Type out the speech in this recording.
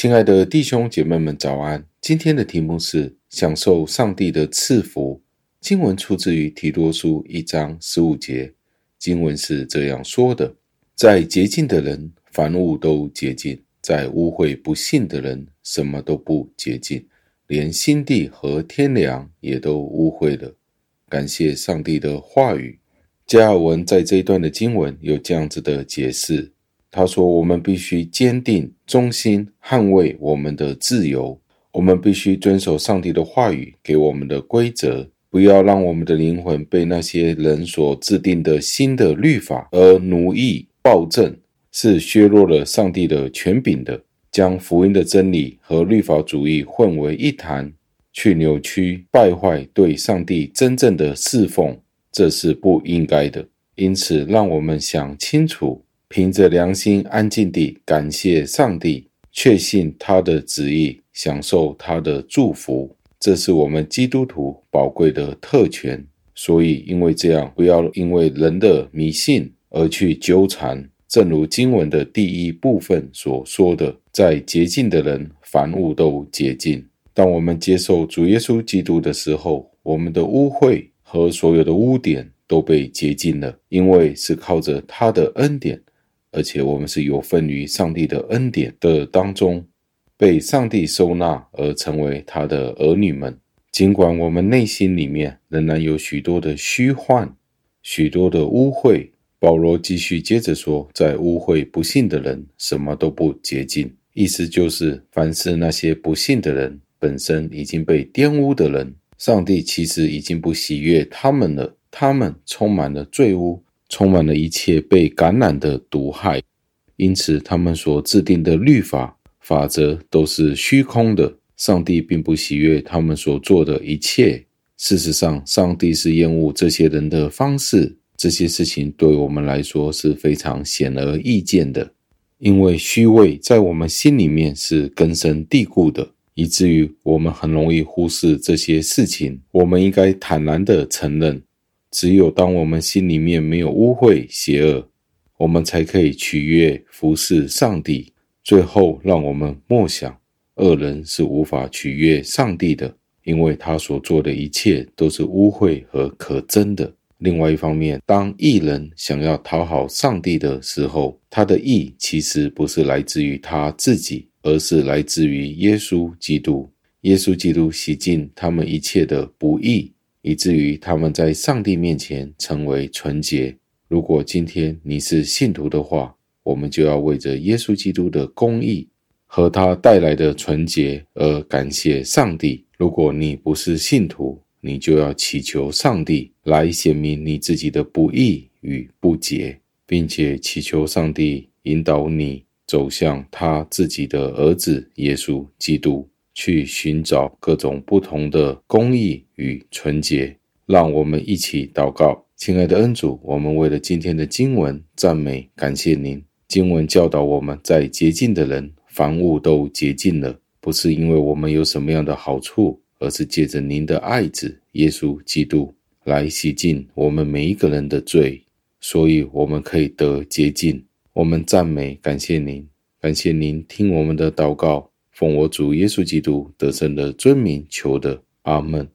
亲爱的弟兄姐妹们，早安！今天的题目是享受上帝的赐福。经文出自于提多书一章十五节，经文是这样说的：在洁净的人，凡物都洁净；在污秽不信的人，什么都不洁净，连心地和天良也都污秽了。感谢上帝的话语。加尔文在这一段的经文有这样子的解释。他说：“我们必须坚定、忠心捍卫我们的自由。我们必须遵守上帝的话语给我们的规则，不要让我们的灵魂被那些人所制定的新的律法而奴役、暴政，是削弱了上帝的权柄的。将福音的真理和律法主义混为一谈，去扭曲、败坏对上帝真正的侍奉，这是不应该的。因此，让我们想清楚。”凭着良心，安静地感谢上帝，确信他的旨意，享受他的祝福，这是我们基督徒宝贵的特权。所以，因为这样，不要因为人的迷信而去纠缠。正如经文的第一部分所说的，在洁净的人，凡物都洁净。当我们接受主耶稣基督的时候，我们的污秽和所有的污点都被洁净了，因为是靠着他的恩典。而且我们是有份于上帝的恩典的当中，被上帝收纳而成为他的儿女们。尽管我们内心里面仍然有许多的虚幻、许多的污秽，保罗继续接着说：“在污秽不信的人，什么都不洁净。”意思就是，凡是那些不信的人本身已经被玷污的人，上帝其实已经不喜悦他们了。他们充满了罪污。充满了一切被感染的毒害，因此他们所制定的律法法则都是虚空的。上帝并不喜悦他们所做的一切。事实上，上帝是厌恶这些人的方式。这些事情对我们来说是非常显而易见的，因为虚伪在我们心里面是根深蒂固的，以至于我们很容易忽视这些事情。我们应该坦然地承认。只有当我们心里面没有污秽邪恶，我们才可以取悦服侍上帝。最后，让我们默想：恶人是无法取悦上帝的，因为他所做的一切都是污秽和可憎的。另外一方面，当义人想要讨好上帝的时候，他的义其实不是来自于他自己，而是来自于耶稣基督。耶稣基督洗净他们一切的不义。以至于他们在上帝面前成为纯洁。如果今天你是信徒的话，我们就要为着耶稣基督的公义和他带来的纯洁而感谢上帝。如果你不是信徒，你就要祈求上帝来显明你自己的不义与不洁，并且祈求上帝引导你走向他自己的儿子耶稣基督。去寻找各种不同的公义与纯洁，让我们一起祷告，亲爱的恩主，我们为了今天的经文赞美感谢您。经文教导我们在洁净的人，凡物都洁净了，不是因为我们有什么样的好处，而是借着您的爱子耶稣基督来洗净我们每一个人的罪，所以我们可以得洁净。我们赞美感谢您，感谢您听我们的祷告。奉我主耶稣基督得胜的尊名求的，阿门。